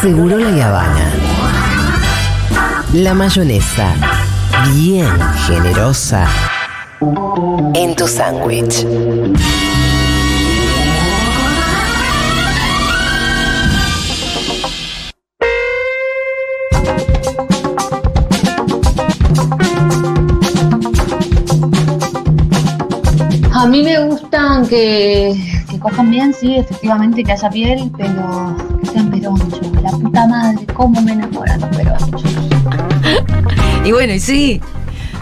Seguro la Habana. La mayonesa, bien generosa, en tu sándwich. A mí me gustan que, que cojan bien, sí, efectivamente, que haya piel, pero que sean peronchos. La puta madre, cómo me enamoran los peronchos. Y bueno, y sí,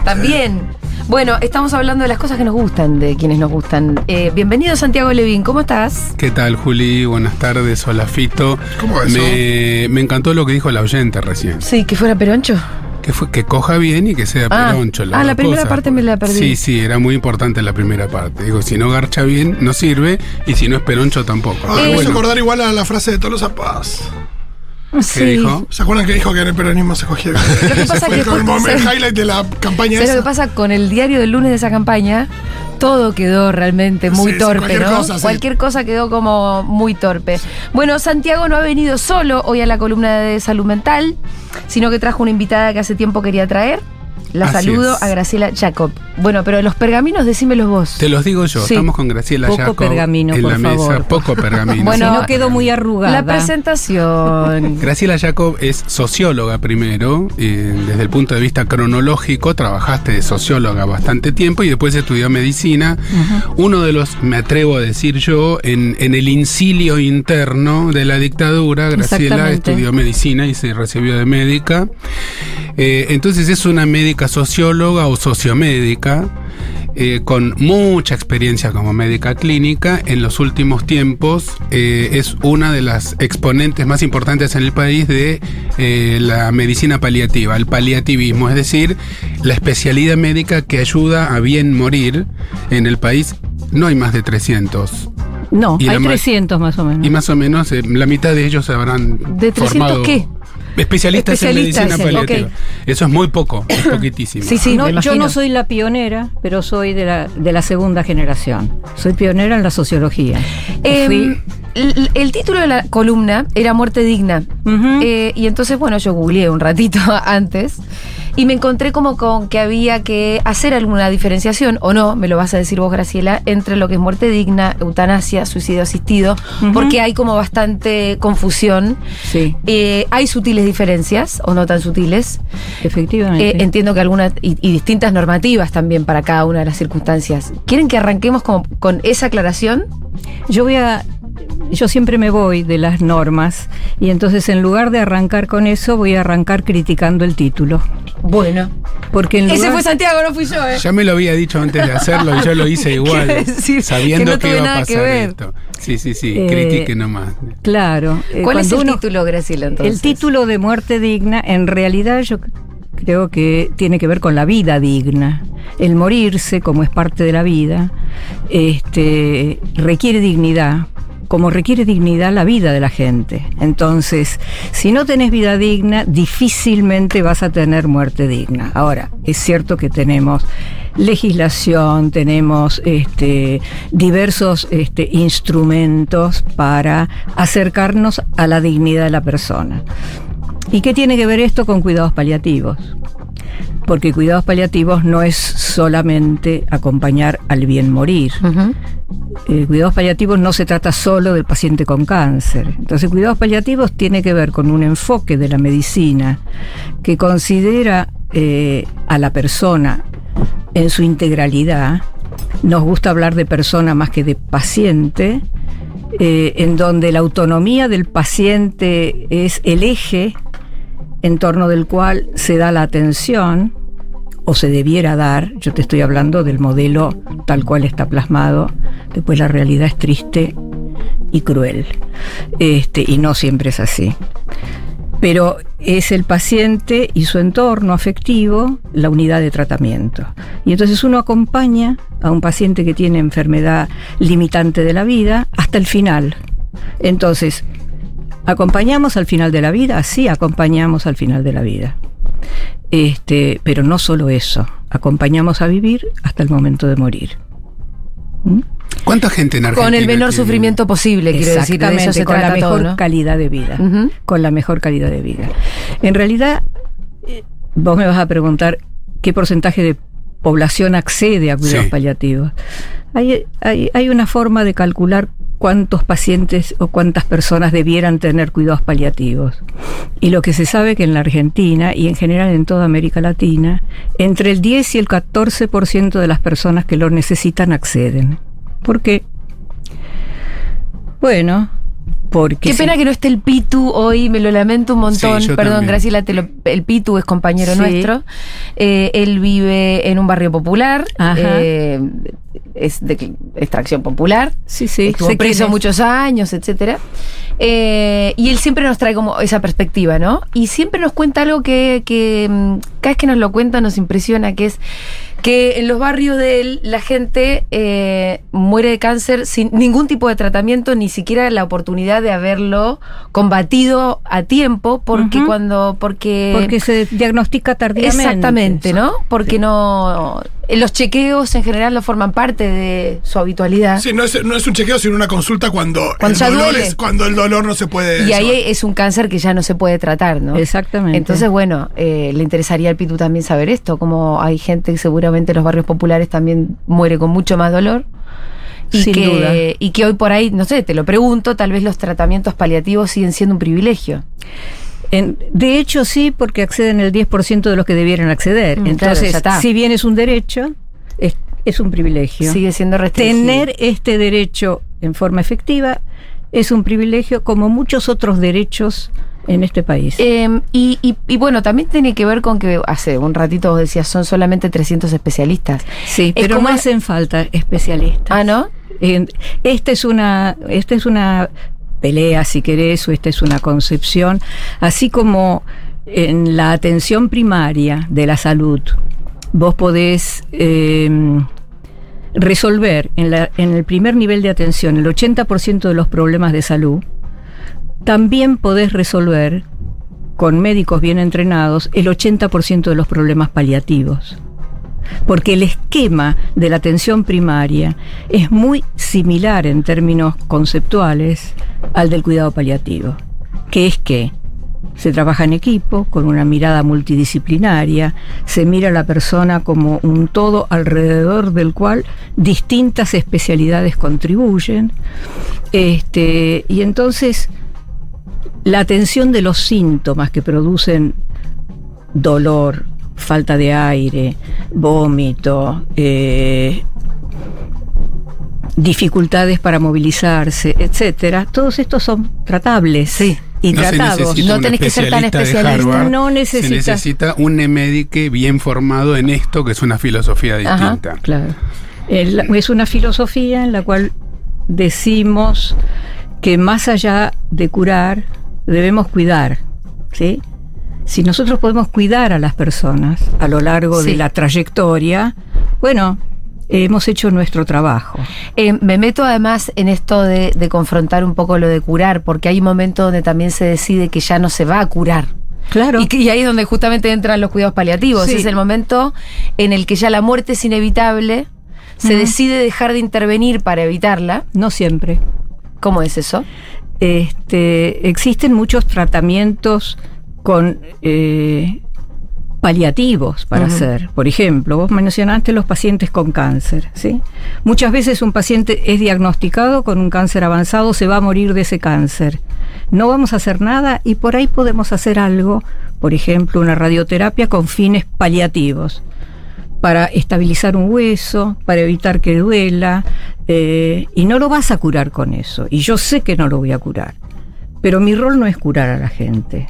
también. Bueno, estamos hablando de las cosas que nos gustan, de quienes nos gustan. Eh, bienvenido Santiago Levín, ¿cómo estás? ¿Qué tal, Juli? Buenas tardes. Hola, Fito. ¿Cómo eso? Me, me encantó lo que dijo la oyente recién. Sí, que fuera peroncho. Que, fue, que coja bien y que sea Ah, peroncho. ah, la primera cosas. parte me la perdí. Sí, sí, era muy importante la primera parte. Digo, si no garcha bien, no sirve. Y si no es peroncho, tampoco. Ah, me hizo bueno, acordar igual a la frase de Tolosa Paz. Sí. ¿qué dijo? ¿Se acuerdan que dijo que en el peronismo se cogía? que pasa Fue que como el highlight de la campaña ¿Sabes lo que pasa con el diario del lunes de esa campaña? Todo quedó realmente muy Sí, sí, torpe, cualquier ¿no? cosa, sí. Cualquier cosa quedó como muy torpe. Bueno, Santiago no ha venido solo hoy a la columna de salud mental, sino que trajo una invitada que hace tiempo quería traer. La Así saludo es. a Graciela Jacob. Bueno, pero los pergaminos, decímelos vos. Te los digo yo. Sí. Estamos con Graciela Poco Jacob pergamino, en por la mesa. favor. Poco pergamino. Bueno, no quedó muy arrugada. La presentación. Graciela Jacob es socióloga primero, eh, desde el punto de vista cronológico, trabajaste de socióloga bastante tiempo y después estudió medicina. Uno de los, me atrevo a decir yo, en, en el incilio interno de la dictadura, Graciela estudió medicina y se recibió de médica. Eh, entonces es una médica socióloga o sociomédica. eh, con mucha experiencia como médica clínica, en los últimos tiempos eh, es una de las exponentes más importantes en el país de eh, la medicina paliativa, el paliativismo, es decir, la especialidad médica que ayuda a bien morir en el país. No hay más de 300. No, Y hay ma- 300 más o menos. Y más o menos la mitad de ellos se habrán ¿De 300 formado qué? Especialistas, Especialistas, en medicina paliativa. Eso es muy poco, es poquitísimo. Sí, sí, No, me yo no soy la pionera, pero soy de la, de la segunda generación. Soy pionera en la sociología. Em, Fui- el, el título de la columna era Muerte Digna. Eh, y entonces, bueno, yo googleé un ratito antes y me encontré como con que había que hacer alguna diferenciación, o no, me lo vas a decir vos, Graciela, entre lo que es muerte digna, eutanasia, suicidio asistido, porque hay como bastante confusión. sí, Eh, hay sutiles diferencias, o no tan sutiles. efectivamente. Eh, entiendo que algunas, y, y distintas normativas también para cada una de las circunstancias. ¿Quieren que arranquemos como con esa aclaración? Yo voy a. Yo siempre me voy de las normas y entonces en lugar de arrancar con eso voy a arrancar criticando el título. Bueno. Porque en Ese fue Santiago, no fui yo, ¿eh? Ya me lo había dicho antes de hacerlo y yo lo hice igual, decir sabiendo que no que, tuve iba a pasar esto. Sí, sí, sí, Eh, critique nomás. Claro. eh, ¿Cuál es el uno- título, Graciela, entonces? El título de muerte digna, en realidad yo creo que tiene que ver con la vida digna. El morirse, como es parte de la vida, este, requiere dignidad, como requiere dignidad la vida de la gente. Entonces, si no tenés vida digna, difícilmente vas a tener muerte digna. Ahora, es cierto que tenemos legislación, tenemos este, diversos este, instrumentos para acercarnos a la dignidad de la persona. ¿Y qué tiene que ver esto con cuidados paliativos? Porque cuidados paliativos no es solamente acompañar al bien morir. Eh, cuidados paliativos no se trata solo del paciente con cáncer. Entonces, cuidados paliativos tiene que ver con un enfoque de la medicina que considera eh, a la persona en su integralidad. Nos gusta hablar de persona más que de paciente, eh, en donde la autonomía del paciente es el eje en torno del cual se da la atención o se debiera dar, yo te estoy hablando del modelo tal cual está plasmado, después la realidad es triste y cruel, este, y no siempre es así. Pero es el paciente y su entorno afectivo la unidad de tratamiento. Y entonces uno acompaña a un paciente que tiene enfermedad limitante de la vida hasta el final. Entonces, ¿acompañamos al final de la vida? Sí, acompañamos al final de la vida. Este, pero no solo eso, acompañamos a vivir hasta el momento de morir. ¿Mm? ¿Cuánta gente en Argentina? Con el menor tiene? sufrimiento posible, quiero decir. De eso se con la mejor todo, ¿no? calidad de vida. Con la mejor calidad de vida. En realidad, eh, vos me vas a preguntar qué porcentaje de población accede a cuidados Sí. paliativos. Hay, hay, hay una forma de calcular cuántos pacientes o cuántas personas debieran tener cuidados paliativos. Y lo que se sabe que en la Argentina y en general en toda América Latina, entre el 10 y el 14% de las personas que lo necesitan acceden. ¿Por qué? Bueno, porque... Qué pena que no esté el Pitu hoy, me lo lamento un montón. Sí, Perdón, también. Graciela, te lo- el Pitu es compañero Sí. nuestro. Eh, él vive en un barrio popular, eh, es de extracción popular. Sí, sí. Estuvo quién preso es. muchos años, etcétera. Eh, y él siempre nos trae como esa perspectiva, ¿no? Y siempre nos cuenta algo que, que, mm, cada vez que nos lo cuenta nos impresiona, que es que en los barrios de él la gente eh, muere de cáncer sin ningún tipo de tratamiento, ni siquiera la oportunidad de haberlo combatido a tiempo, porque cuando, porque, Porque se diagnostica tardíamente. Exactamente, ¿no? Porque no. Los chequeos en general no forman parte de su habitualidad. Sí, no es, no es un chequeo, sino una consulta cuando, Cuando el ya dolor es cuando el dolor no se puede. Y ahí es un cáncer que ya no se puede tratar, ¿no? Exactamente. Entonces, bueno, eh, le interesaría al Pitu también saber esto, como hay gente que seguramente en los barrios populares también muere con mucho más dolor. Y Sin que, duda. y que hoy por ahí, no sé, te lo pregunto, tal vez los tratamientos paliativos siguen siendo un privilegio. En- de hecho, sí, porque acceden el 10% de los que debieran acceder. Mm, Entonces, si bien es un derecho, es, es un privilegio. Sigue siendo restringido. Tener este derecho en forma efectiva es un privilegio como muchos otros derechos en este país. Eh, y, y- y bueno, también tiene que ver con que hace un ratito vos decías, son solamente 300 especialistas. sí, es pero como no hacen falta especialistas. Ah, ¿no? Esta es una, esta es una pelea, si querés, o esta es una concepción, así como en la atención primaria de la salud, vos podés eh, resolver en, la- en el primer nivel de atención el 80% de los problemas de salud, también podés resolver con médicos bien entrenados el 80% de los problemas paliativos porque el esquema de la atención primaria es muy similar en términos conceptuales al del cuidado paliativo, que es que se trabaja en equipo, con una mirada multidisciplinaria, se mira a la persona como un todo alrededor del cual distintas especialidades contribuyen, este, y entonces la atención de los síntomas que producen dolor, falta de aire, vómito, eh, dificultades para movilizarse, etcétera, todos estos son tratables Sí. y No se tratados. necesita No un tenés que ser tan especialista de especialista. Harvard, No Se necesitas- necesita un médico bien formado en esto, que es una filosofía Ajá. distinta. Claro. El- es una filosofía en la cual decimos que más allá de curar, debemos cuidar. ¿sí? Si nosotros podemos cuidar a las personas a lo largo Sí. de la trayectoria, bueno, hemos hecho nuestro trabajo. Eh, me meto además en esto de, de confrontar un poco lo de curar, porque hay un momento donde también se decide que ya no se va a curar. Claro. Y, que- y ahí es donde justamente entran los cuidados paliativos. Sí. Es el momento en el que ya la muerte es inevitable, se decide dejar de intervenir para evitarla. no siempre. ¿Cómo es eso? Este, existen muchos tratamientos con eh, paliativos para hacer. Por ejemplo, vos mencionaste los pacientes con cáncer, ¿sí? Muchas veces un paciente es diagnosticado con un cáncer avanzado, se va a morir de ese cáncer. No vamos a hacer nada y por ahí podemos hacer algo, por ejemplo, una radioterapia con fines paliativos para estabilizar un hueso, para evitar que duela, eh, y no lo vas a curar con eso. Y yo sé que no lo voy a curar. Pero mi rol no es curar a la gente.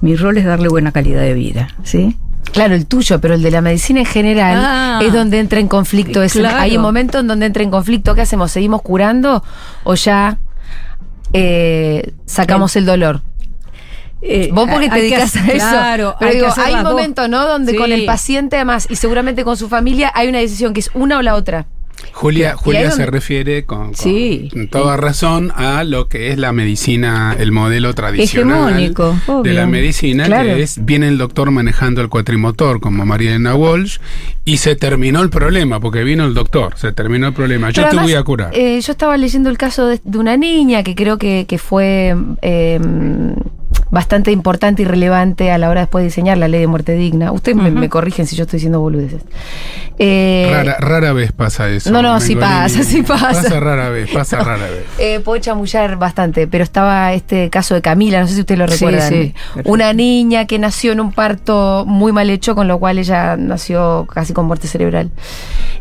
Mi rol es darle buena calidad de vida, ¿sí? Claro, el tuyo, pero el de la medicina en general Ah. es donde entra en conflicto. ese- Claro. Hay un momento en donde entra en conflicto. ¿Qué hacemos? ¿Seguimos curando o ya eh, sacamos el dolor? Eh, Vos porque te que dedicas a eso. Claro, pero hay, digo, hay un momento, ¿no? Donde Sí. con el paciente además y seguramente con su familia hay una decisión que es una o la otra. Julia, Julia se refiere con, con Sí. toda razón a lo que es la medicina, el modelo tradicional Hegemónico, de obvio. la medicina, Claro. que es, viene el doctor manejando el cuatrimotor como María Elena Walsh y se terminó el problema, porque vino el doctor, se terminó el problema, yo te voy a curar. eh, yo estaba leyendo el caso de, de una niña que creo que, que fue eh, bastante importante y relevante a la hora después de diseñar la ley de muerte digna. Ustedes me, me corrigen si yo estoy diciendo boludeces. Eh, rara, rara vez pasa eso. no, no, sí pasa, sí pasa. Pasa rara vez, pasa rara vez. Eh, puedo chamullar bastante, pero estaba este caso de Camila, no sé si ustedes lo Sí, recuerdan. sí, perfecto. Una niña que nació en un parto muy mal hecho, con lo cual ella nació casi con muerte cerebral.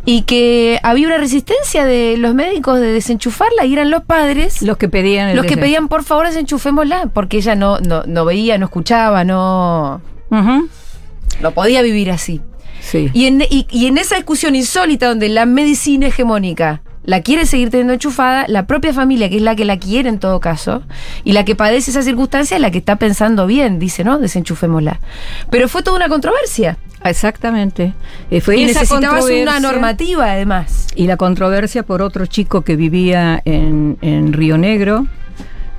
Y que había una resistencia de los médicos de desenchufarla y eran los padres Los que pedían el los que pedían por favor desenchufémosla, porque ella no, no, no veía, no escuchaba, no, Ujú, no podía vivir así. Sí. Y en, y, y en esa discusión insólita donde la medicina hegemónica la quiere seguir teniendo enchufada, la propia familia, que es la que la quiere en todo caso, y la que padece esa circunstancia, es la que está pensando bien, dice, ¿no? Desenchufémosla. Pero fue toda una controversia. Exactamente. Eh, fue y necesitabas una normativa, además. Y la controversia por otro chico que vivía en, en Río Negro,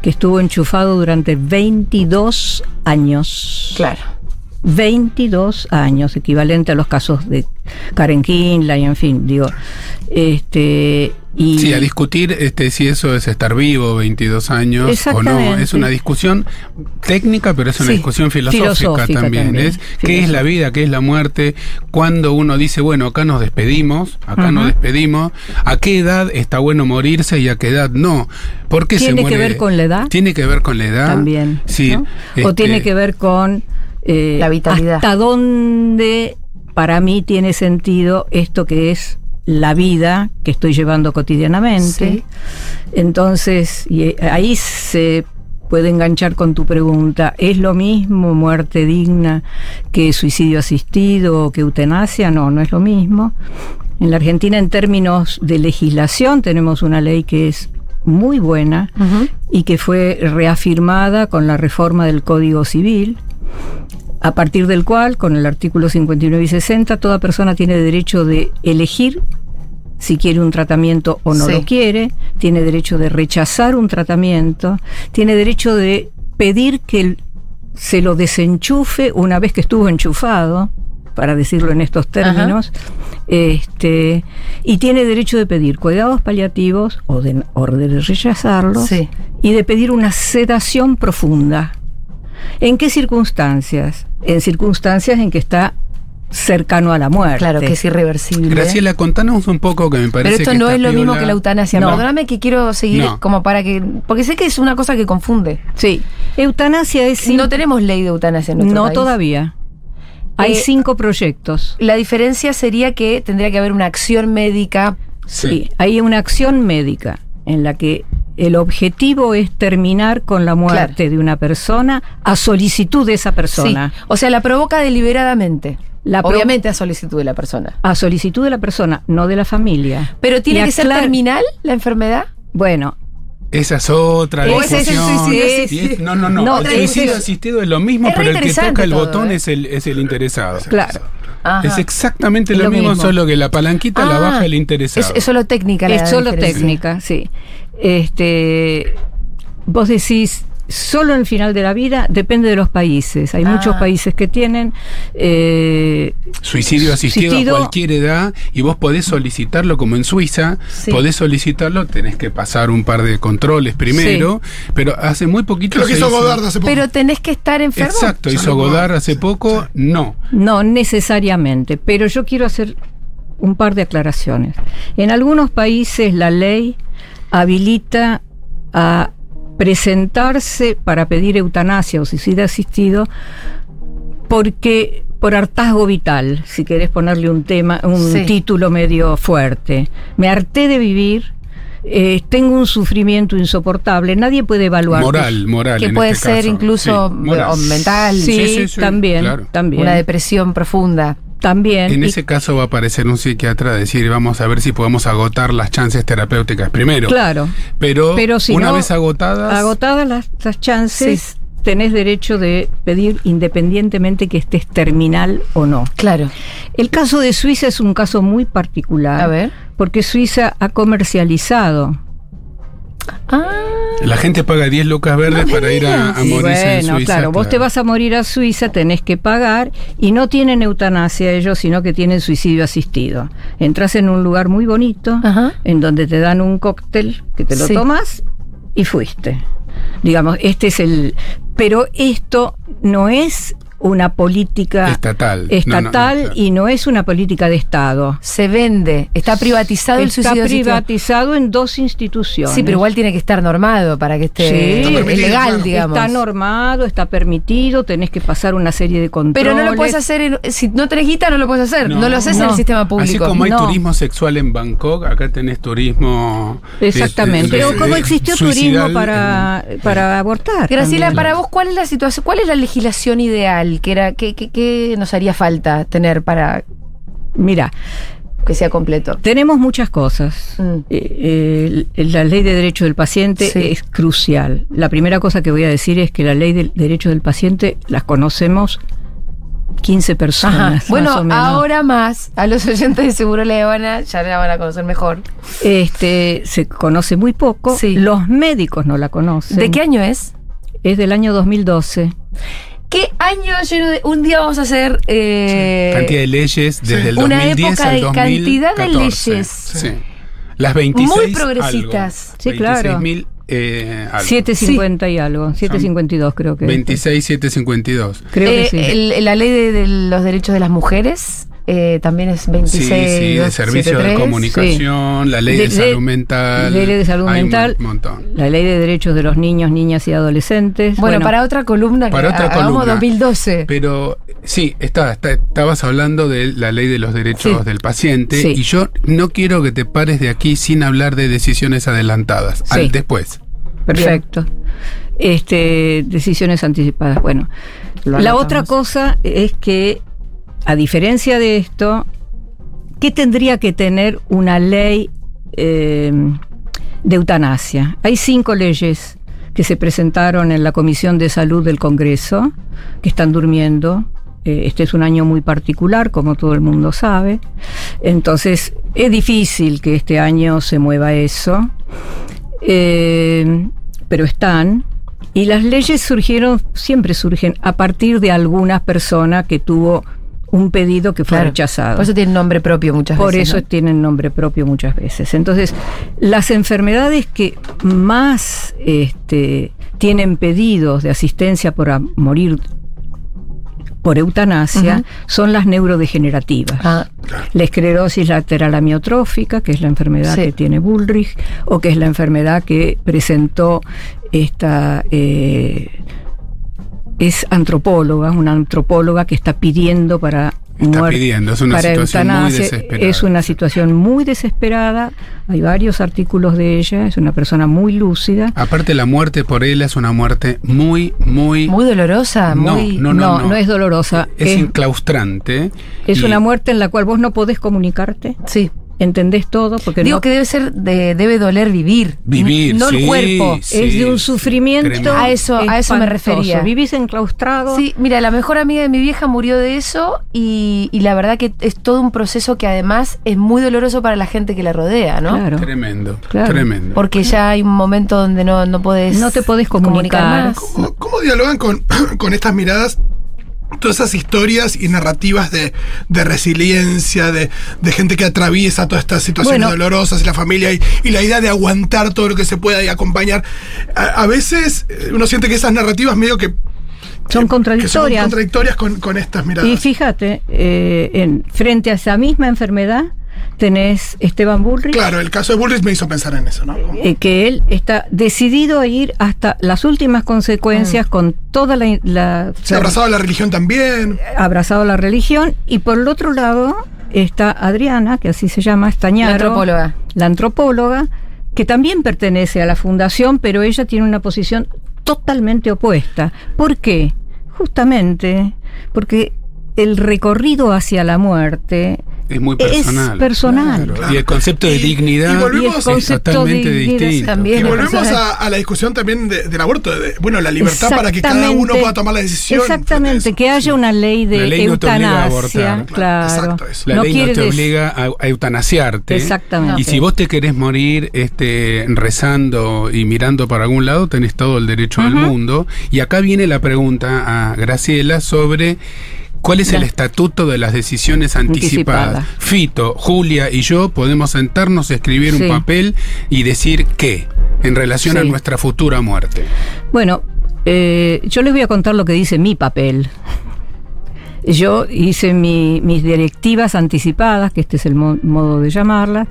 que estuvo enchufado durante 22 años. Claro. 22 años, equivalente a los casos de Karen Kinley, en fin, digo. Este, y Sí, a discutir este, si eso es estar vivo 22 años o no. Es una discusión técnica, pero es una Sí, discusión filosófica, filosófica también. también, Es qué es la vida, qué es la muerte, cuando uno dice, bueno, acá nos despedimos, acá nos despedimos, a qué edad está bueno morirse y a qué edad no. ¿Por qué se ¿Tiene que muere? ver con la edad? Tiene que ver con la edad. también. Sí. ¿no? O este, tiene que ver con eh, La vitalidad. hasta dónde para mí tiene sentido esto que es la vida que estoy llevando cotidianamente. Sí. Entonces, y eh, ahí se puede enganchar con tu pregunta, ¿es lo mismo muerte digna que suicidio asistido o que eutanasia? No, no es lo mismo. En la Argentina, en términos de legislación, tenemos una ley que es muy buena y que fue reafirmada con la reforma del Código Civil, a partir del cual, con el artículo 59 y 60, toda persona tiene derecho de elegir si quiere un tratamiento o no Sí. lo quiere, tiene derecho de rechazar un tratamiento, tiene derecho de pedir que se lo desenchufe una vez que estuvo enchufado, para decirlo en estos términos, este, y tiene derecho de pedir cuidados paliativos o de, o de rechazarlos Sí. y de pedir una sedación profunda. ¿En qué circunstancias? En circunstancias en que está cercano a la muerte. Claro, que es irreversible. Graciela, contanos un poco que me parece Pero esto que no es lo mismo que la eutanasia. No. Perdóname que quiero seguir No. como para que. Porque sé que es una cosa que confunde. Sí. Eutanasia es No tenemos ley de eutanasia en nuestro No país. todavía. Hay Eh, cinco proyectos. La diferencia sería que tendría que haber una acción médica. Sí. Hay una acción médica en la que el objetivo es terminar con la muerte de una persona a solicitud de esa persona. Sí. O sea, la provoca deliberadamente. La Obviamente a solicitud de la persona. A solicitud de la persona, no de la familia. Pero tiene Y que ser terminal la enfermedad. Bueno, Esa es otra O ese es el suicidio, sí, sí. No, no, no. No, el suicidio es- asistido es lo mismo, Es pero el que toca el todo, botón ¿eh? es, el, es el interesado. claro. Ajá. Es exactamente lo, lo mismo, mismo. solo que la palanquita la Ah, baja el interesado. Es, es solo técnica la Es solo técnica, sí. Este, vos decís, solo el final de la vida depende de los países. Hay Ah. muchos países que tienen eh, Suicidio asistido, Asistido. a cualquier edad y vos podés solicitarlo como en Suiza, Sí. podés solicitarlo, tenés que pasar un par de controles primero, pero hace muy poquito Creo que se hizo hizo- Godard hace poco. Pero tenés que estar enfermo. Exacto, hizo Godard hace poco, no. No necesariamente, pero yo quiero hacer un par de aclaraciones. En algunos países la ley habilita a presentarse para pedir eutanasia o suicidio asistido porque por hartazgo vital, si querés ponerle un tema, un Sí. título medio fuerte. Me harté de vivir, eh, tengo un sufrimiento insoportable, nadie puede evaluar Moral, moral. que en puede este ser caso. incluso Sí, moral. o mental, Sí, también, claro. también, una depresión profunda. También. En Y- ese caso va a aparecer un psiquiatra a decir, vamos a ver si podemos agotar las chances terapéuticas primero. claro. Pero, Pero si una no, vez agotadas, agotadas las, las chances, tenés derecho de pedir independientemente que estés terminal o no. Claro. El caso de Suiza es un caso muy particular. A ver. Porque Suiza ha comercializado. Ah, La gente paga 10 lucas verdes para ir a, a morirse en bueno, Suiza. claro, vos te vas a morir a Suiza, tenés que pagar y no tienen eutanasia ellos, sino que tienen suicidio asistido. Entras en un lugar muy bonito, Ajá. en donde te dan un cóctel que te lo Sí. tomas y fuiste. Digamos, este es el... Pero esto no es una política Estatal. No, no, estatal no, claro. y no es una política de Estado. se vende. Está privatizado el Está suicidio asistido. privatizado en dos instituciones. Sí, pero igual tiene que estar normado para que esté Sí, Está es legal, claro. digamos. Está normado, está permitido, tenés que pasar una serie de controles. Pero no lo puedes hacer, en- si no tenés guita no lo puedes hacer, no, lo haces en no. el sistema Así público. como hay No. turismo sexual en Bangkok, acá tenés turismo. de- Exactamente. de- Pero de- como existió turismo para, en- para abortar. Graciela, también. para vos, ¿cuál es la situación, cuál es la legislación ideal que era, que, que- que nos haría falta tener para Mira, que sea completo? tenemos muchas cosas. Mm. Eh, eh, la ley de derecho del paciente Sí. es crucial. La primera cosa que voy a decir es que la ley del derecho del paciente las conocemos 15 personas. Más Bueno, o menos. ahora más, a los oyentes de Seguro Habana ya la van a conocer mejor. Este, se conoce muy poco. Sí. Los médicos no la conocen. ¿De qué año es? Es del año 2012. ¿Qué año lleno de- un día vamos a hacer eh, Cantidad de leyes desde el una 2010 época al de 2014. cantidad de leyes. Sí. Las 26 Muy progresistas. algo. Sí, claro. 26.000, eh, algo. 750 y algo. 752 creo que. es. 26, 752. Creo Eh, que sí. el- la ley de, de los derechos de las mujeres eh, también es 26. Sí, sí, de servicio de 273. comunicación, la ley de, De- de- salud mental. ley de salud hay un mental. montón. La ley de derechos de los niños, niñas y adolescentes. Bueno, para otra columna Para que otra hagamos columna. 2012. Pero sí, está, está- estabas hablando de la ley de los derechos Sí. del paciente Sí. y yo no quiero que te pares de aquí sin hablar de decisiones adelantadas. Sí. Al después. Perfecto. Este, decisiones anticipadas. Bueno, la otra cosa es que, a diferencia de esto, ¿qué tendría que tener una ley eh, de eutanasia? Hay cinco leyes que se presentaron en la Comisión de Salud del Congreso, que están durmiendo. Eh, Este es un año muy particular, como todo el mundo sabe. Entonces, es difícil que este año se mueva eso. Eh, pero están. Y las leyes surgieron, siempre surgen, a partir de alguna persona que tuvo un pedido que fue Claro. rechazado. Por eso tiene nombre propio muchas Por veces. eso ¿no? tienen nombre propio muchas veces. Entonces, las enfermedades que más este, tienen pedidos de asistencia por a- morir por eutanasia son las neurodegenerativas. Ah, La esclerosis lateral amiotrófica, que es la enfermedad Sí. que tiene Bullrich, o que es la enfermedad que presentó esta... eh, es antropóloga, una antropóloga que está pidiendo para Está muerte- pidiendo, es una para situación muy desesperada. Es una situación muy desesperada. Hay varios artículos de ella. Es una persona muy lúcida. Aparte, la muerte por él es una muerte muy, muy. muy dolorosa, No, muy. no, No, no, es dolorosa. es Es, inclaustrante. es y- una muerte en la cual vos no podés comunicarte. Sí. ¿Entendés todo? Porque Digo no que debe ser, de- debe doler vivir. Vivir, No sí, el cuerpo. sí, es de un sufrimiento. tremendo. A eso- a eso me refería. Vivís enclaustrado. Sí, mira, la mejor amiga de mi vieja murió de eso y, y la verdad que es todo un proceso que además es muy doloroso para la gente que la rodea, ¿no? Claro. Tremendo, Claro. tremendo. Porque ya hay un momento donde no, no podés No te podés comunicar. más. ¿Cómo, cómo dialogan con, con estas miradas? Todas esas historias y narrativas de, de resiliencia, de, de gente que atraviesa todas estas situaciones Bueno. dolorosas y la familia y, y la idea de aguantar todo lo que se pueda y acompañar. A, a veces eh, uno siente que esas narrativas medio que, Son que contradictorias. son contradictorias con, con estas miradas. Y fíjate, eh, en, frente a esa misma enfermedad, tenés Esteban Bullrich. Claro, el caso de Bullrich me hizo pensar en eso, ¿no? Eh, que él está decidido a ir hasta las últimas Mm. consecuencias con toda la, la se ha abrazado a la religión también. abrazado a la religión y por el otro lado está Adriana que así se llama Estañaro La antropóloga. la antropóloga que también pertenece a la fundación pero ella tiene una posición totalmente opuesta ¿por qué? justamente porque el recorrido hacia la muerte Es muy Es personal. personal. Claro. Y el concepto de Y- dignidad y volvemos- Y es de totalmente dignidad distinto. también. Y volvemos personal. a, a la discusión también de- del aborto. de- bueno, la libertad para que cada uno pueda tomar la decisión. Exactamente, que haya una ley de La ley no te obliga a eutanasia. abortar. claro. Exacto, eso. La ley no quiere te obliga a, a eutanasiarte. Exactamente. Y si vos te querés morir este, rezando y mirando para algún lado, tenés todo el derecho del mundo. Y acá viene la pregunta a Graciela sobre cuál es el estatuto de las decisiones anticipadas. Anticipada. Fito, Julia y yo podemos sentarnos, escribir Sí. un papel y decir qué en relación a nuestra futura muerte. Bueno, eh, yo les voy a contar lo que dice mi papel. Yo hice mi- mis directivas anticipadas, que este es el mo- modo de llamarlas,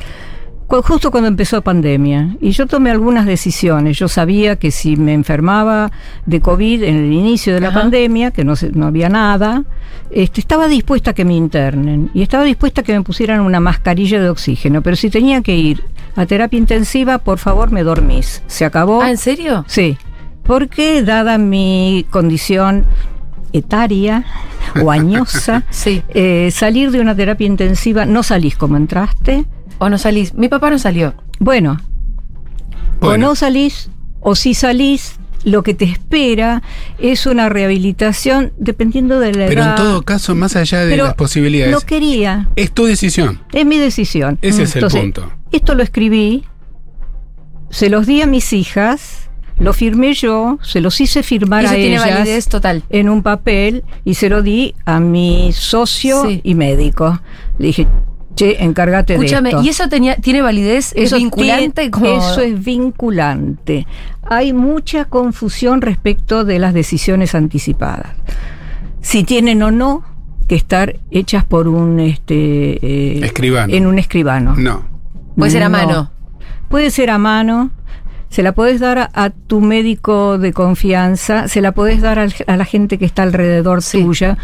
justo cuando empezó pandemia. Y yo tomé algunas decisiones. Yo sabía que si me enfermaba de COVID en el inicio de la Ajá. pandemia, que no, se- no había nada, este, estaba dispuesta a que me internen. Y estaba dispuesta a que me pusieran una mascarilla de oxígeno. Pero si tenía que ir a terapia intensiva, por favor me dormís. Se acabó. Ah, ¿en serio? Sí, porque dada mi condición etaria o añosa, Sí. eh, salir de una terapia intensiva, no salís como entraste. ¿O no salís? Mi papá no salió. Bueno, o no salís, o si salís, lo que te espera es una rehabilitación dependiendo de la Pero en edad. todo caso, más allá de Pero las posibilidades, No quería, es tu decisión. es mi decisión. Ese es el punto. Esto lo escribí, se los di a mis hijas, lo firmé yo, se los hice firmar Eso a tiene ellas validez total. en un papel y se lo di a mi socio Sí. y médico. Le dije, che, encárgate Escúchame, de esto. ¿y eso tenía, tiene validez? ¿Es Eso vinculante? tiene- Eso es vinculante. Hay mucha confusión respecto de las decisiones anticipadas. Si tienen o no que estar hechas por un este eh, Escribano. en un escribano. No. Puede ser a No. mano. Puede ser a mano. Se la podés dar a, a tu médico de confianza, se la podés dar al- a la gente que está alrededor Sí. tuya.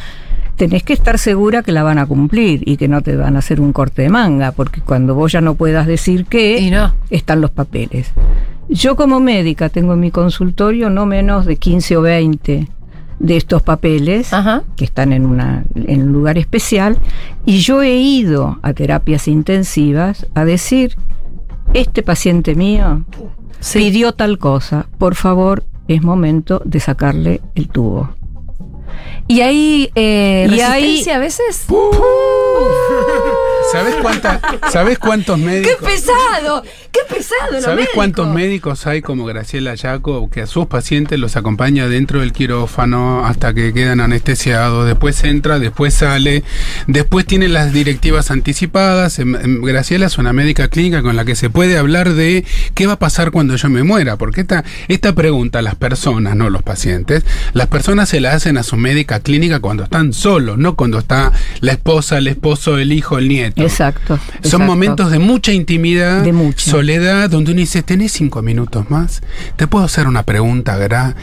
Tenés que estar segura que la van a cumplir y que no te van a hacer un corte de manga, porque cuando vos ya no puedas decir qué, Y no. están los papeles. Yo como médica tengo en mi consultorio no menos de 15 o 20 de estos papeles Ajá. que están en, una, en un lugar especial y yo he ido a terapias intensivas a decir, este paciente mío Sí. pidió tal cosa, por favor es momento de sacarle el tubo. ¿Y hay eh, Y resistencia a veces? ¿Sabes cuánta- ¿Sabes cuántos ¡Qué médicos? pesado! ¡Qué pesado ¿Sabes cuántos médicos hay como Graciela Yaco que a sus pacientes los acompaña dentro del quirófano hasta que quedan anestesiados? Después entra, después sale, después tiene las directivas anticipadas. Em- em, Graciela es una médica clínica con la que se puede hablar de qué va a pasar cuando yo me muera. Porque esta, esta pregunta las personas, no los pacientes, las personas se la hacen a su médica clínica cuando están solos, no cuando está la esposa, el esposo, el hijo, el nieto. Exacto. Son exacto. momentos de mucha intimidad, De mucha. soledad, donde uno dice, ¿tenés cinco minutos más? Te puedo hacer una pregunta, Gra.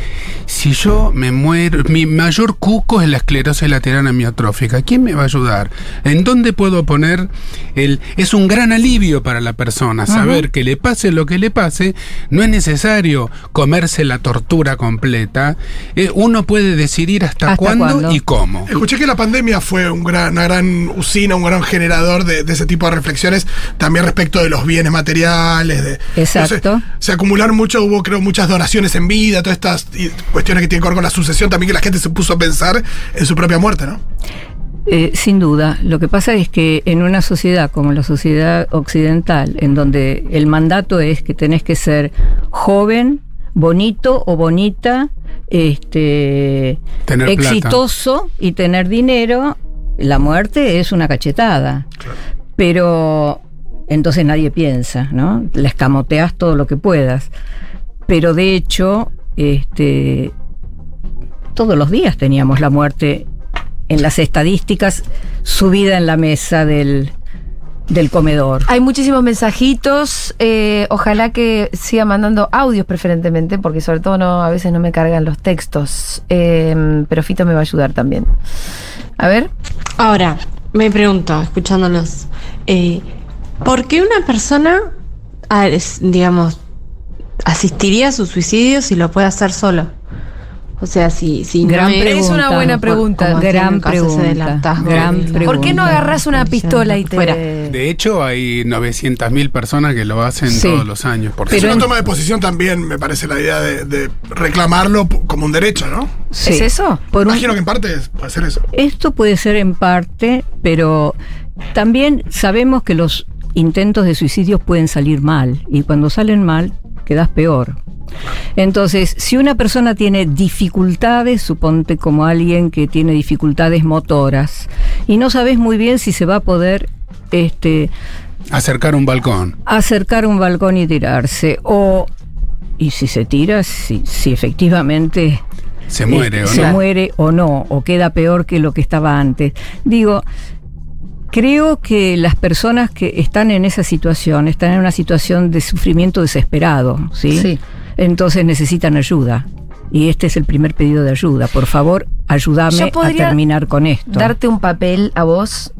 Si yo me muero, mi mayor cuco es la esclerosis lateral amiotrófica, ¿quién me va a ayudar? ¿En dónde puedo poner el...? Es un gran alivio para la persona saber que le pase lo que le pase, no es necesario comerse la tortura completa, Eh, uno puede decidir hasta, ¿Hasta cuándo, cuándo? y cómo. Escuché que la pandemia fue un gran- una gran usina, un gran generador de, de ese tipo de reflexiones, también respecto de los bienes materiales. De, Exacto. no sé, se acumularon mucho, hubo creo muchas donaciones en vida, todas estas y- cuestiones que tienen que ver con la sucesión, también que la gente se puso a pensar en su propia muerte, ¿no? Eh, sin duda, lo que pasa es que en una sociedad como la sociedad occidental, en donde el mandato es que tenés que ser joven, bonito o bonita, este, Tener plata. exitoso y tener dinero, la muerte es una cachetada. Pero entonces nadie piensa, ¿no? La escamoteas todo lo que puedas. Pero de hecho, este, todos los días teníamos la muerte en las estadísticas subida en la mesa del, del comedor. Hay muchísimos mensajitos. eh, ojalá que siga mandando audios preferentemente, porque sobre todo no, a veces no me cargan los textos. Eh, pero Fito me va a ayudar también. A ver. Ahora, me pregunto, escuchándolos, eh, ¿por qué una persona, digamos, asistiría a su suicidio si lo puede hacer solo? O sea, si, si Gran pregunta. Es una buena pregunta. Gran pregunta. Gran pregunta. ¿Por qué no agarras una pistola y te... Fuera. De hecho, hay 900.000 personas que lo hacen Sí. todos los años. Por Es Pero una en- toma de posición también, me parece, la idea de, de reclamarlo como un derecho, ¿no? Sí. ¿Es eso? Por un- Imagino que en parte es- puede ser eso. Esto puede ser en parte, pero también sabemos que los intentos de suicidio pueden salir mal y cuando salen mal quedas peor. Entonces, si una persona tiene dificultades, suponte como alguien que tiene dificultades motoras y no sabes muy bien si se va a poder este, Acercar un balcón. acercar un balcón y tirarse o y si se tira, si, si efectivamente Se muere, este, ¿o se no? muere o no, o queda peor que lo que estaba antes. Digo, creo que las personas que están en esa situación están en una situación de sufrimiento desesperado, ¿sí? Sí. Entonces necesitan ayuda. Y este es el primer pedido de ayuda. Por favor, ayúdame Yo a terminar con esto. Darte un papel a vos,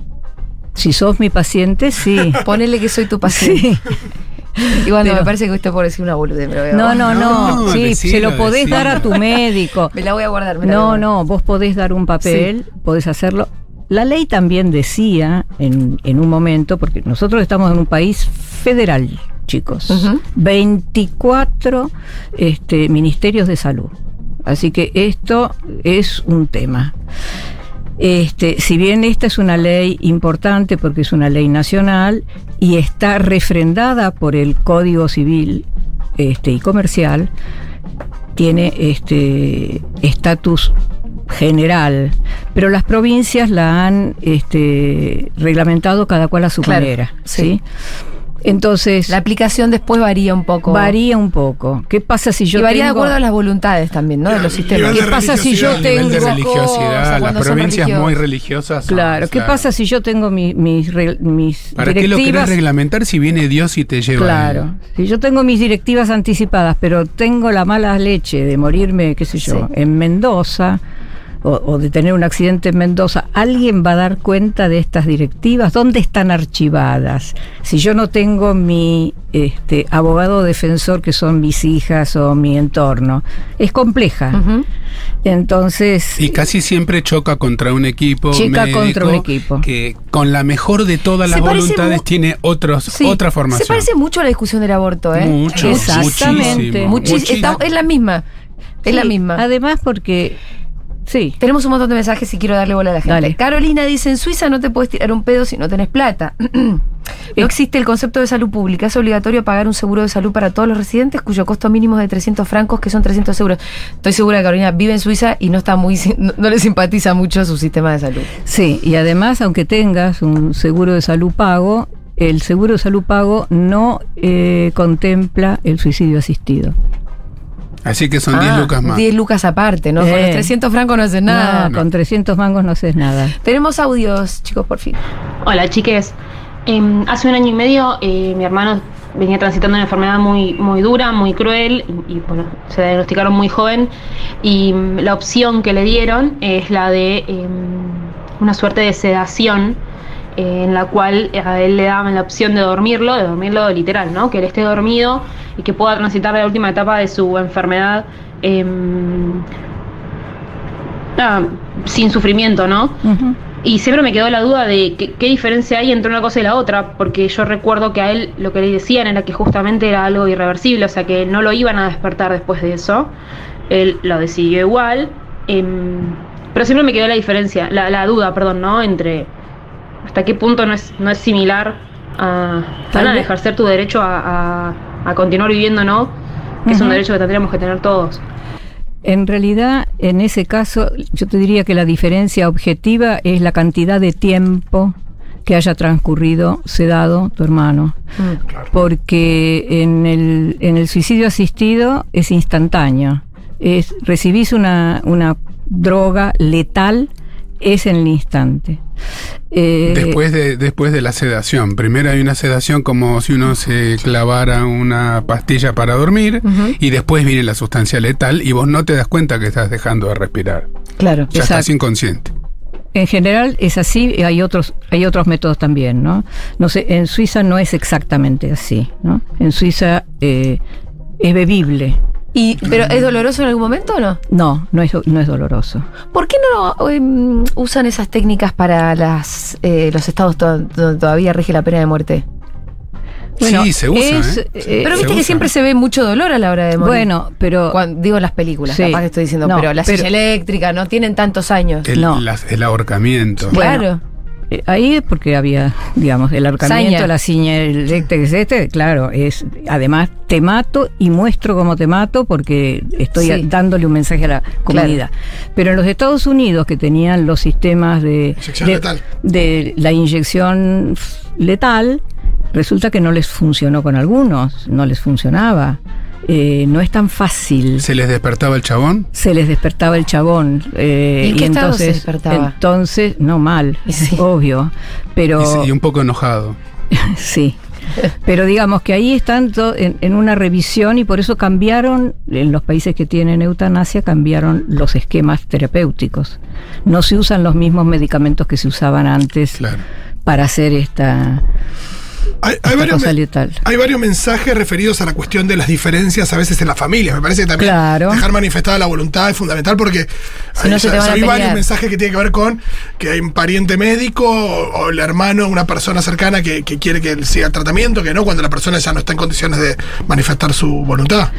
Si sos mi paciente, sí. ponele que soy tu paciente. sí. Pero- me parece que usted por decir una boludez, pero No, no, no. No, sí, decilo, se lo podés decilo. dar a tu médico. Me la voy a guardar. me la voy a No, guardar. no, vos podés dar un papel, podés hacerlo. La ley también decía en, en un momento, porque nosotros estamos en un país federal, chicos, Ujú. 24 este, ministerios de salud. Así que esto es un tema. Este, si bien esta es una ley importante porque es una ley nacional y está refrendada por el Código Civil este, y Comercial, tiene este estatus general, pero las provincias la han este, reglamentado cada cual a su Claro, manera, sí. ¿sí? Entonces La aplicación después varía un poco. varía un poco. ¿Qué pasa si yo y varía de acuerdo a las voluntades también, ¿no? De los sistemas. ¿Qué pasa si yo de tengo religiosidad, las provincias muy religiosas. son, Claro, ¿qué claro. pasa si yo tengo mi- mis, re- mis ¿Para qué lo querés directivas? reglamentar si viene Dios y te lleva? Claro, si yo tengo mis directivas anticipadas, pero tengo la mala leche de morirme, qué sé yo, Sí. en Mendoza o, o de tener un accidente en Mendoza, ¿alguien va a dar cuenta de estas directivas? ¿Dónde están archivadas? Si yo no tengo mi este, abogado defensor, que son mis hijas o mi entorno, es compleja. Entonces, Y casi siempre choca contra un equipo. Choca contra un equipo. Que con la mejor de todas las voluntades tiene otros, Sí. otra formación. Se parece mucho a la discusión del aborto, ¿eh? Mucho, Exactamente. muchísimo, Muchis- muchísimo. está- es la misma. Es la misma. Además, porque, sí, Tenemos un montón de mensajes y quiero darle bola a la gente. Dale. Carolina dice, en Suiza no te puedes tirar un pedo si no tenés plata. no existe el concepto de salud pública. Es obligatorio pagar un seguro de salud para todos los residentes cuyo costo mínimo es de 300 francos, que son 300 euros. Estoy segura que Carolina vive en Suiza y no está muy no, no le simpatiza mucho su sistema de salud. Sí, y además, aunque tengas un seguro de salud pago, el seguro de salud pago no eh, contempla el suicidio asistido. Así que son 10 Ah, lucas más. 10 lucas aparte, ¿no? Con Eh. los 300 francos no haces nada. No, con 300 mangos no haces nada. Tenemos audios, chicos, por fin. Hola chiques, Em, hace un año y medio eh, mi hermano venía transitando una enfermedad muy, muy dura, muy cruel y, y, bueno, se diagnosticaron muy joven y mm, la opción que le dieron es la de em, una suerte de sedación eh, en la cual a él le daban la opción de dormirlo, de dormirlo literal, ¿no? Que él esté dormido y que pueda transitar la última etapa de su enfermedad em, ah, sin sufrimiento, ¿no? Y siempre me quedó la duda de qué, qué diferencia hay entre una cosa y la otra, porque yo recuerdo que a él lo que le decían era que justamente era algo irreversible, o sea que no lo iban a despertar después de eso. Él lo decidió igual, em, pero siempre me quedó la diferencia, la, la duda, perdón, ¿no? Entre hasta qué punto no es, no es similar a, Tal a ejercer tu derecho a, a- a continuar viviendo, ¿no? Que es un derecho que tendríamos que tener todos. En realidad, en ese caso, yo te diría que la diferencia objetiva es la cantidad de tiempo que haya transcurrido sedado tu hermano. Porque en el, en el suicidio asistido es instantáneo. Es, recibís una, una droga letal, es en el instante. Eh, Después de, después de la sedación. Primero hay una sedación como si uno se clavara una pastilla para dormir y después viene la sustancia letal y vos no te das cuenta que estás dejando de respirar. Claro. Ya estás Exacto. inconsciente. En general es así, hay otros, hay otros métodos también, ¿no? No sé, en Suiza no es exactamente así, ¿no? En Suiza eh, es bebible Y, ¿Pero es doloroso en algún momento o no? No, no es, no es doloroso. ¿Por qué no em, usan esas técnicas para las, eh, los estados to- donde todavía rige la pena de muerte? sí, se usa. es, ¿eh? eh, Pero se viste que usa. siempre se ve mucho dolor a la hora de morir. bueno, pero Cuando- digo las películas, Sí. capaz que estoy diciendo, No, pero la silla eléctrica no tienen tantos años. El, no. las- el ahorcamiento. Bueno, claro. Eh, Ahí es porque había, digamos, el ahorcamiento, Saña. la ciña eléctrica, este, claro, es además te mato y muestro cómo te mato porque estoy Sí. dándole un mensaje a la comunidad. Pero en los Estados Unidos que tenían los sistemas de, de, letal. de la inyección letal, resulta que no les funcionó con algunos, no les funcionaba. Eh, no es tan fácil ¿Se les despertaba el chabón? se les despertaba el chabón. eh, ¿Y en qué estado se entonces, despertaba? Entonces, no mal, sí. obvio. Pero Y, un poco enojado. sí. Pero digamos que ahí están to- en, en una revisión y por eso cambiaron, en los países que tienen eutanasia, cambiaron los esquemas terapéuticos. No se usan los mismos medicamentos que se usaban antes Claro. para hacer esta, Hay, hay varios, hay mensajes referidos a la cuestión de las diferencias a veces en las familias. Me parece que también Claro. dejar manifestada la voluntad es fundamental porque Si no, hay, se te van a hay pelear. varios mensajes que tienen que ver con que hay un pariente médico o, o el hermano, una persona cercana que, que quiere que él siga el tratamiento, que no, cuando la persona ya no está en condiciones de manifestar su voluntad.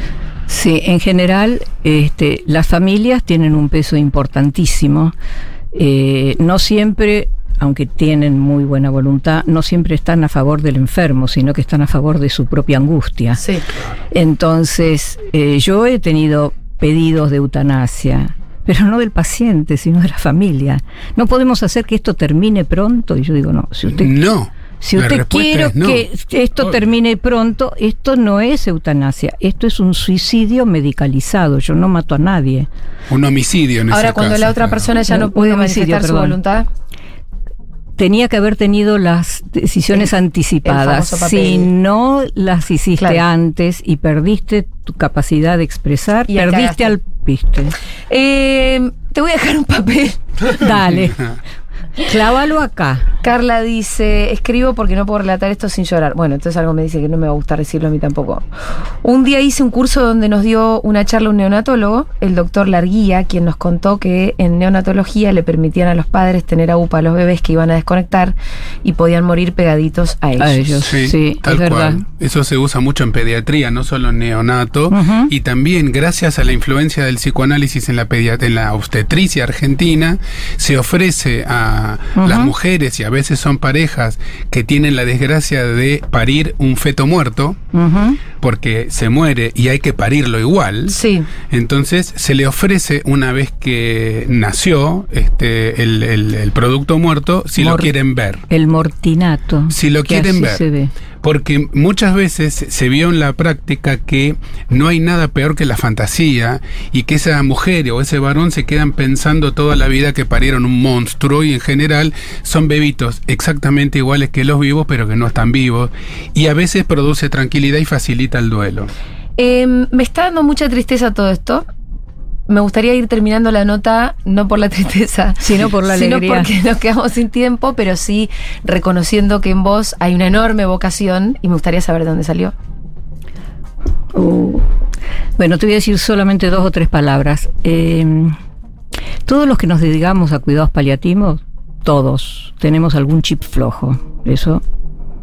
Sí, en general, este, las familias tienen un peso importantísimo. Eh, no siempre, aunque tienen muy buena voluntad, no siempre están a favor del enfermo, sino que están a favor de su propia angustia. Sí. Entonces, eh, yo he tenido pedidos de eutanasia, pero no del paciente, sino de la familia. No podemos hacer que esto termine pronto. Y yo digo, no, si usted No. si usted quiere es no. que esto termine pronto, esto no es eutanasia, esto es un suicidio medicalizado. Yo no mato a nadie. Un homicidio en Ahora, ese cuando caso, la otra claro. persona ya no puede homicidio, manifestar su perdón. voluntad, Tenía que haber tenido las decisiones anticipadas. Si no las hiciste Claro. antes y perdiste tu capacidad de expresar, Y perdiste al piste. Eh, te voy a dejar un papel. Dale, clávalo acá. Carla dice, escribo porque no puedo relatar esto sin llorar. Bueno, entonces algo me dice que no me va a gustar decirlo a mí tampoco. Un día hice un curso donde nos dio una charla un neonatólogo, el doctor Larguía, quien nos contó que en neonatología le permitían a los padres tener a UPA a los bebés que iban a desconectar y podían morir pegaditos a ellos. A ellos. Sí, Sí, tal es verdad. cual. Eso se usa mucho en pediatría, no solo en neonato. Y también, gracias a la influencia del psicoanálisis en la, pediat- en la obstetricia argentina, se ofrece a las mujeres, y a veces son parejas, que tienen la desgracia de parir un feto muerto, porque se muere y hay que parirlo igual. Sí. Entonces se le ofrece una vez que nació este el, el- el producto muerto si lo quieren ver. El mortinato. Si lo quieren ver. se ve. Porque muchas veces se vio en la práctica que no hay nada peor que la fantasía y que esa mujer o ese varón se quedan pensando toda la vida que parieron un monstruo y en general son bebitos exactamente iguales que los vivos pero que no están vivos y a veces produce tranquilidad y facilita el duelo. Eh, me está dando mucha tristeza todo esto. Me gustaría ir terminando la nota, no por la tristeza, Sino por la sino alegría. porque nos quedamos sin tiempo, pero sí reconociendo que en vos hay una enorme vocación y me gustaría saber de dónde salió. Uh, Bueno, te voy a decir solamente dos o tres palabras. Eh, todos los que nos dedicamos a cuidados paliativos, todos, tenemos algún chip flojo. Eso,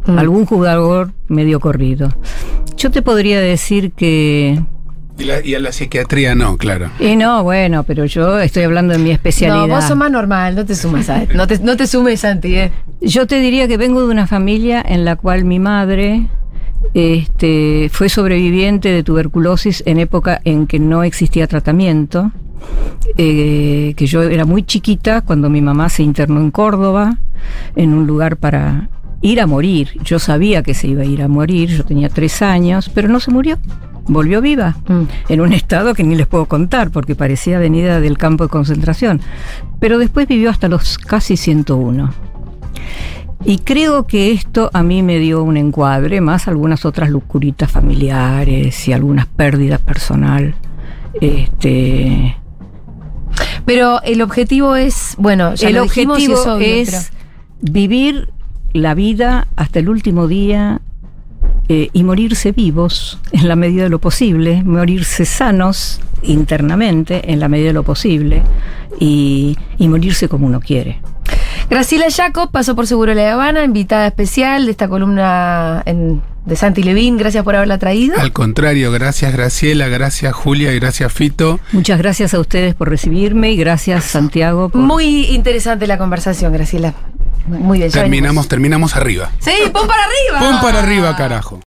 Mm. algún jugador medio corrido. Yo te podría decir que... Y, la- y a la psiquiatría no, claro. Y no, bueno, pero yo estoy hablando de mi especialidad. No, vos sos más normal, no te sumas a no te, no te sumes, Santi. eh. Yo te diría que vengo de una familia en la cual mi madre este, fue sobreviviente de tuberculosis en época en que no existía tratamiento. eh, que yo era muy chiquita cuando mi mamá se internó en Córdoba, en un lugar para ir a morir. Yo sabía que se iba a ir a morir, yo tenía tres años, pero no se murió. Volvió viva, Mm. en un estado que ni les puedo contar, porque parecía venida del campo de concentración. Pero después vivió hasta los casi 101. Y creo que esto a mí me dio un encuadre, más algunas otras lucuritas familiares y algunas pérdidas personal. Este, Pero el objetivo es, bueno, ya el lo dijimos objetivo obvio, es vivir la vida hasta el último día eh, y morirse vivos en la medida de lo posible, morirse sanos internamente en la medida de lo posible y, y morirse como uno quiere. Graciela Jacob pasó por Seguro La Habana, invitada especial de esta columna en- de Santi Levín. Gracias por haberla traído. Al contrario, gracias Graciela, gracias Julia y gracias Fito. Muchas gracias a ustedes por recibirme y gracias Santiago por... Muy interesante la conversación, Graciela. Muy bien. Terminamos, terminamos arriba. Sí, pon para arriba. Pon para arriba, carajo.